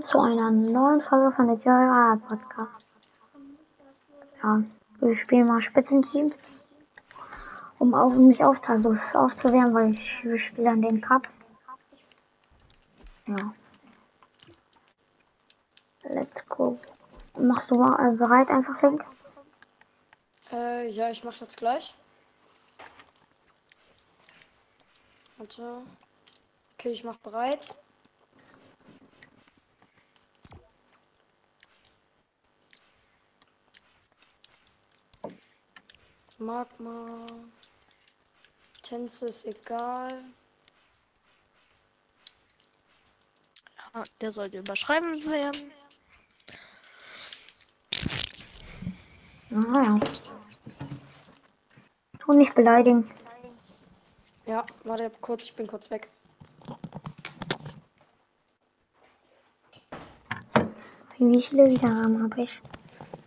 zu einer neuen Folge von der Joy Podcast. Ja, wir spielen mal Spitzenteam, um auf mich auf, also aufzuwärmen, weil ich wir spielen den Cup. Ja. Let's go. Machst du mal äh, bereit einfach, Link? Äh, ja, ich mache jetzt gleich. Warte. Okay, ich mach bereit. Magma. Tänze ist egal. Ja, der sollte überschreiben werden. Naja. Tu nicht beleidigen. Ja, warte kurz, ich bin kurz weg. Wie viele Wiedergaben habe ich?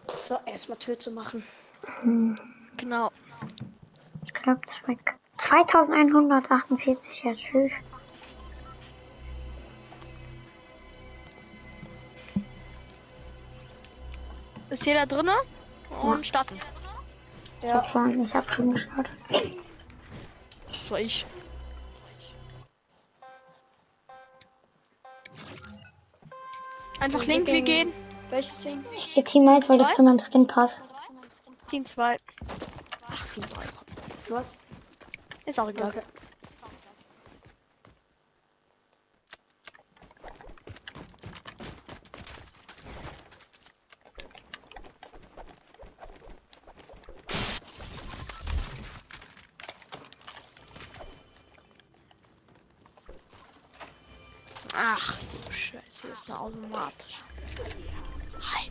So, erstmal Tür zu machen. Genau. Ich glaube 2148, ja tschüss. Ist jeder drinne? Und starten. Ich hab schon, ich hab schon geschaut. Das war ich. Einfach link, wir gehen-. Welches Team? Ich geh Teammate, weil das zu meinem Skin passt. Team 2. Ach, Team 3. Was? Ist auch egal. Okay. Ach, du Scheiße, hier ist eine automatisch. Hi.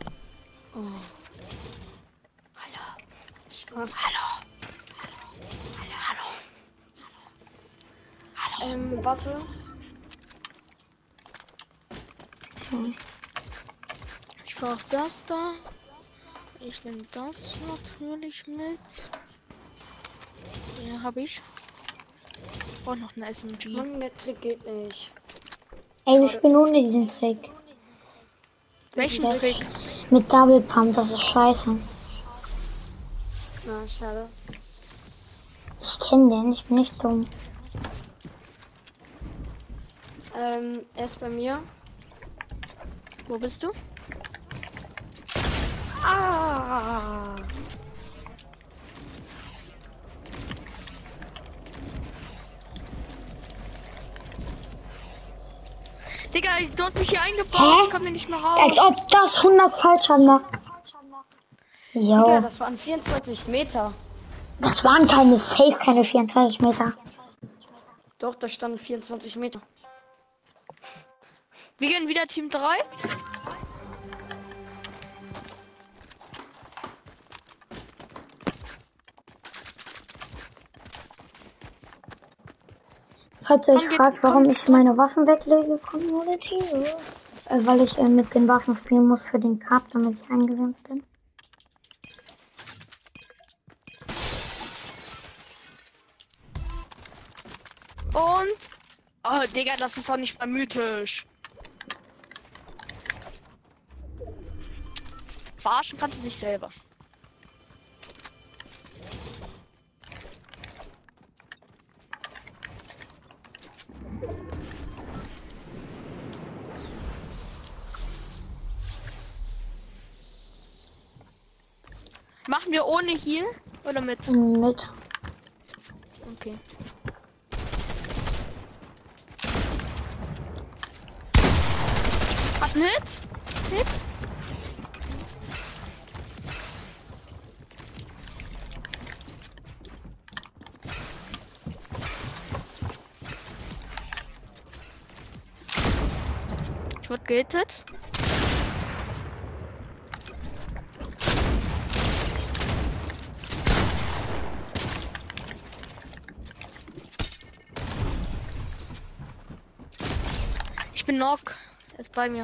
Spaß. Hallo. Hallo. Ähm, warte. Ich brauche das da. Ich nehme das natürlich mit. Hier habe ich. Und noch eine SMG. Mann, der Trick geht nicht. Ey, wir spielen ohne diesen Trick. Welchen das- Trick? Mit Double Pump, das ist scheiße. Na, schade. Ich kenn den, ich bin nicht dumm. Ähm, er ist bei mir. Wo bist du? Ah! Digga, ich- du hast mich hier eingebaut. Hä? Ich komm hier nicht mehr Als raus. ob das 100 Falschaden macht. Digga, Jo, das waren 24 Meter. das waren keine Safe, keine 24 Meter. Doch, da standen 24 Meter. Wir gehen wieder Team 3. Falls ihr euch fragt, warum ich meine Waffen weglege, Community, äh, weil ich äh, mit den Waffen spielen muss für den Cup, damit ich eingesendet bin. Und. Oh, Digga, das ist doch nicht mal mythisch. Verarschen kannst du dich selber. Machen wir ohne Heal oder mit? Mit. Okay. Hat einen Hit? Hit? Gehittet. Ich bin Knock. Er ist bei mir.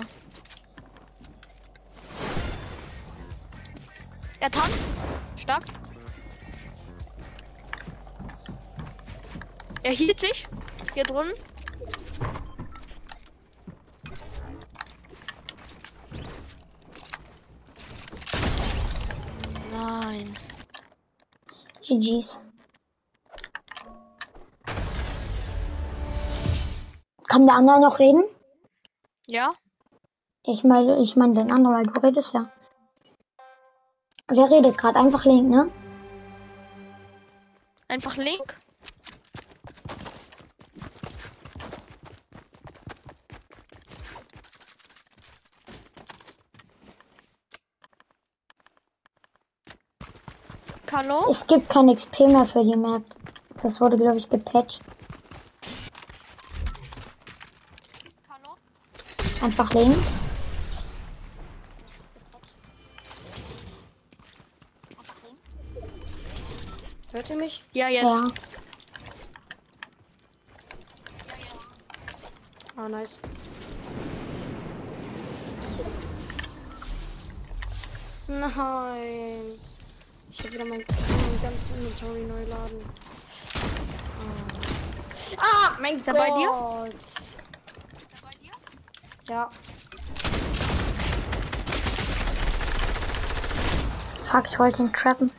Er tanzt. Stark. Er hielt sich. Hier drunten. GG's. Kann der andere noch reden? Ja? Ich meine, ich meine den anderen, weil du redest ja. Wer redet gerade? Einfach Link, ne? Einfach Link? Hallo? Es gibt kein XP mehr für die Map. Das wurde, glaube ich, gepatcht. Einfach Link. Hört ihr mich? Ja, jetzt. Ja. Ah, nice. Nein. Ich habe wieder mein, mein ganzes Inventory neu laden. Ah, ah mein er Gott. bei dir? Ja. Fuck, ich wollte ihn trappen.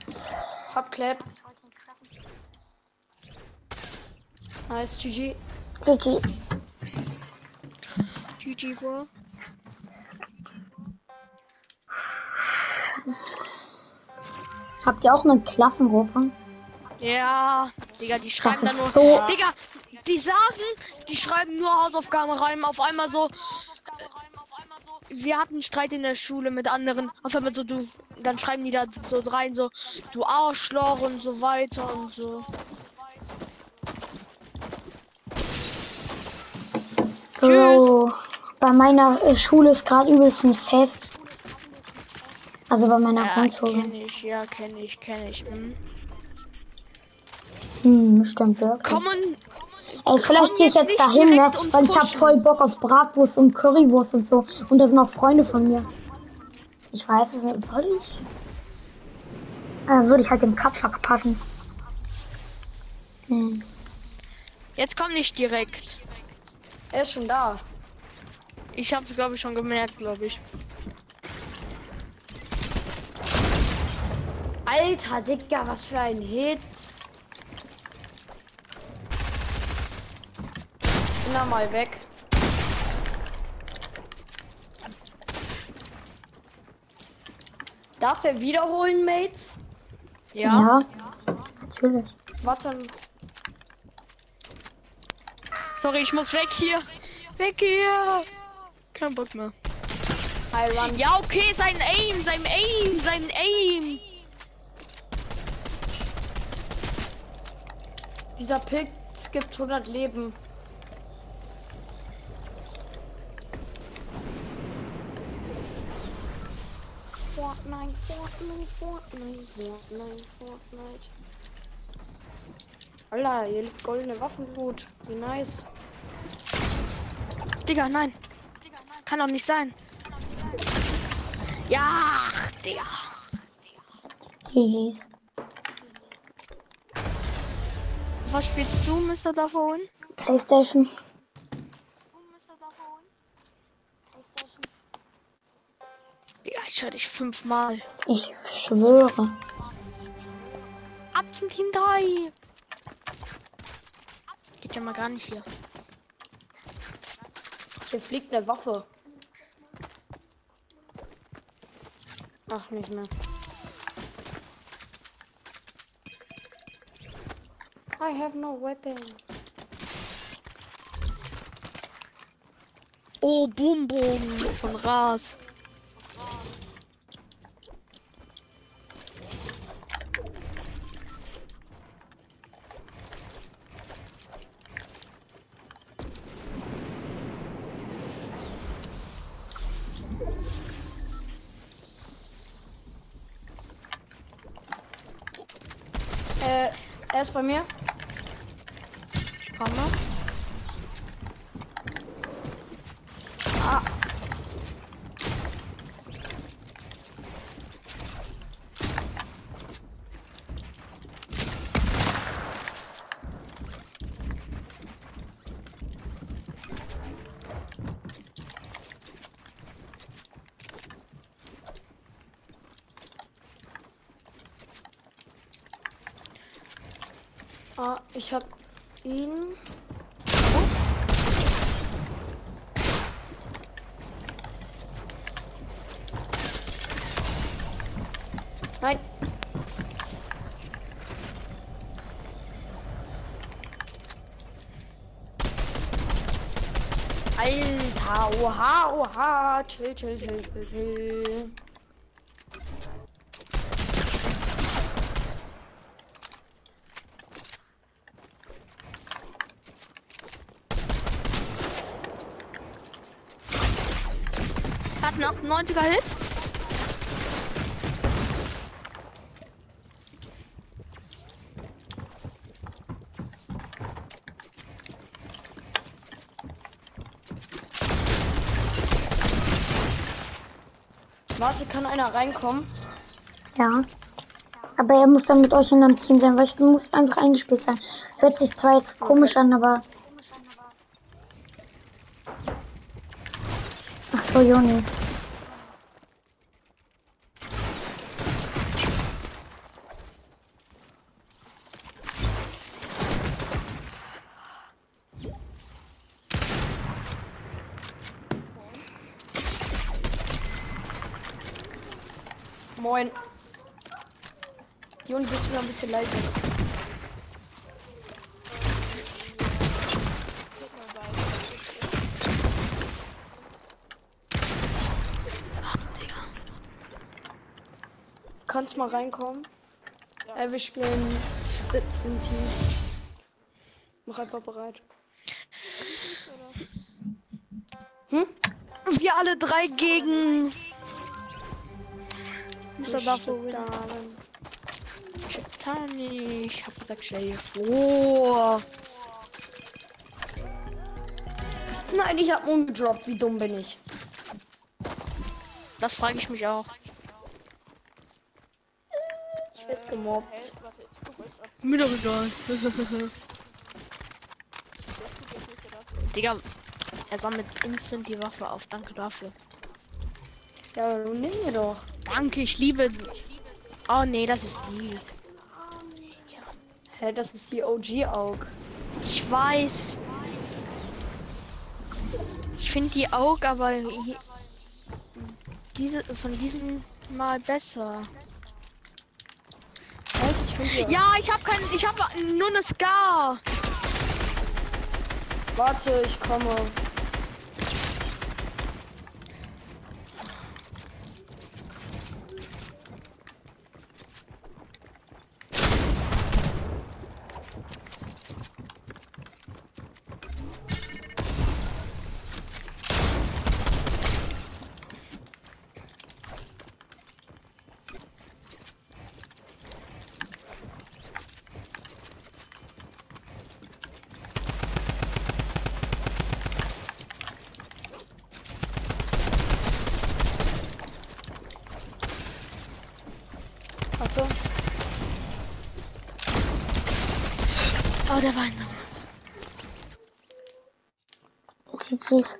Hab Clap. Nice, GG. GG. GG, Bro. Habt ihr auch eine Klassengruppe? Ja, Digga, die schreiben dann nur. so- Digga, die sagen, die schreiben nur Hausaufgaben rein. Auf einmal so. Wir hatten Streit in der Schule mit anderen. Auf einmal so, du. Dann schreiben die da so rein, so, du Arschloch und so weiter und so. Bro, bei meiner äh, Schule ist gerade übelst ein Fest. Also bei meiner Ja, Grundschule. kenne ich, ja, kenne ich, kenne ich. Hm. Hm, stimmt wirklich. Kommen. Ey, vielleicht gehe ich jetzt dahin, ne? Weil ich hab voll Bock auf Bratwurst und Currywurst und so. Und da sind auch Freunde von mir. Ich weiß es nicht. Soll ich? Äh, würde ich halt dem Cup verpassen. Hm. Jetzt komm nicht direkt. Er ist schon da. Ich hab's, glaube ich, schon gemerkt, glaube ich. Alter, Digga, was für ein Hit. Bin da mal weg. Darf er wiederholen, Mates? Ja. Ja, natürlich. Warte. Sorry, ich muss weg hier. Weg hier. Kein Bock mehr. Ja, okay, sein Aim, sein Aim, sein Aim. Dieser Pilz gibt 100 Leben. Fortnite, Fortnite, Fortnite, Fortnite, Fortnite. Alter, hier liegt goldene Waffenblut. Wie nice. Digga, nein. Kann doch nicht sein. Ja, ach, Digga. GG. Was spielst du, Mr. Davon? Playstation. Digga, ich höre dich fünfmal. Ich schwöre. Ab zum Team 3. Geht ja mal gar nicht hier. Hier fliegt eine Waffe. Ach, nicht mehr. I have no weapons. Oh, Boom Boom von Ras. Äh, er ist bei mir. Falle. Ah. Ah, ich habe ihn. Nein. Alter, oha, oha. Chill, chill, chill, chill, chill. 98er Hit. Warte, kann einer reinkommen? Ja. Aber er muss dann mit euch in einem Team sein, weil ich muss einfach eingespielt sein. Hört sich zwar jetzt komisch an, aber. Ach so, Joni. Moin. Juni, bist du noch ein bisschen leiser? Kannst mal reinkommen? Ja. wir spielen Spitzenteams. Mach einfach bereit. Hm? Wir alle drei gegen. Mr. Buffalo. Damen. Tani, ich hab gesagt, stell dir vor. Nein, ich hab umgedroppt. Wie dumm bin ich? Das frage ich mich auch. Ich werd gemobbt. Mir doch egal. Digga, er sammelt instant die Waffe auf. Danke dafür. Ja, du nimm mir doch. Danke, ich liebe. Oh nee, das ist die. Hä, das ist die OG-Aug. Ich weiß. Ich finde die Aug, aber diese von diesen mal besser. Ich Ja, ich habe kein, ich habe nur eine Scar. Warte, ich komme. Oh, der war ein GG's.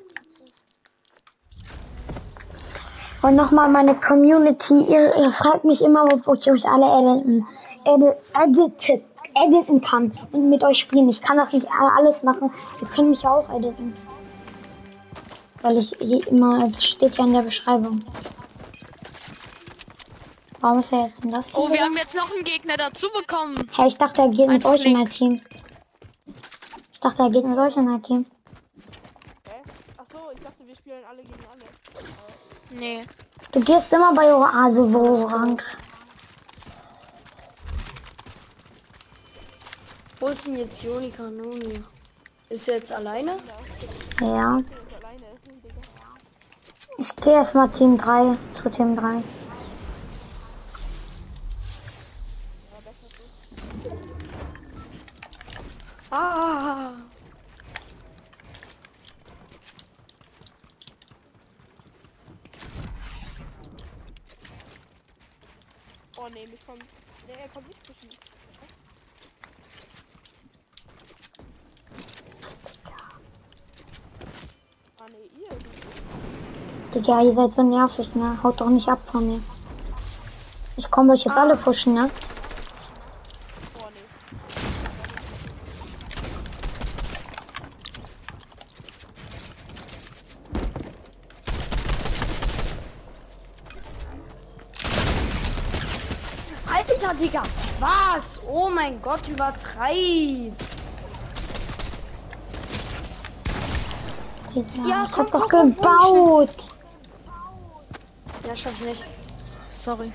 Und nochmal meine Community. Ihr, ihr fragt mich immer, ob ich euch alle editen, edit, editen kann und mit euch spielen. Ich kann das nicht alles machen. Ihr könnt mich auch editen. Weil ich hier immer, es steht ja in der Beschreibung. Warum ist er jetzt in das? Oh, wir haben jetzt noch einen Gegner dazu bekommen. Hä, ich dachte, er geht mit euch in Link. ein Team. Ich dachte, er geht mit euch in ein Team. Hä? Achso, ich dachte, wir spielen alle gegen alle. Nee. Du gehst immer bei also so orange. Wo ist denn jetzt Joni Kanoni? Ist er jetzt alleine? Ja. Ich gehe erstmal Team 3 zu Team 3. Ah! Oh nee, mich kommt. Nee, er kommt nicht zwischen. Ah nee, ihr. Digga, ihr seid so nervig, ne? Haut doch nicht ab von mir. Ich komme euch jetzt alle pushen, ne? Alter, Digga. Was? Oh mein Gott, übertreib. Digga, Ja, ich komm, hab doch komm, gebaut. Ja, schaff's nicht. Sorry.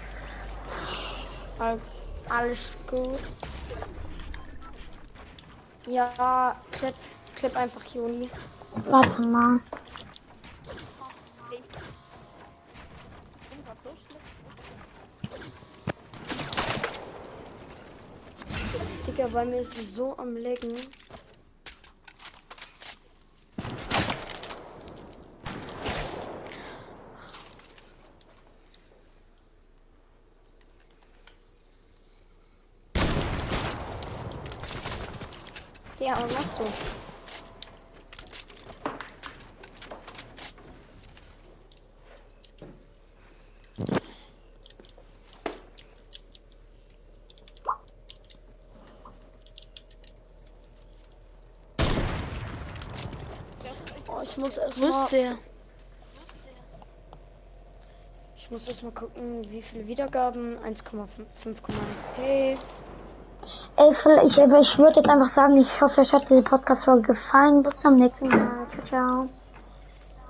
Al- Alles gut. Ja, klipp, klipp einfach Juni. Warte mal. Ich bin grad so schlecht. Digga, bei mir ist es so am Lecken. Ja, was machst ich muss erst Wo mal, ist der? ich muss erst mal gucken, wie viele Wiedergaben. 1,5,1k. Ey, vielleicht, aber ich würde jetzt einfach sagen, ich hoffe, euch hat diese Podcast-Folge gefallen. Bis zum nächsten Mal. Ciao, ciao.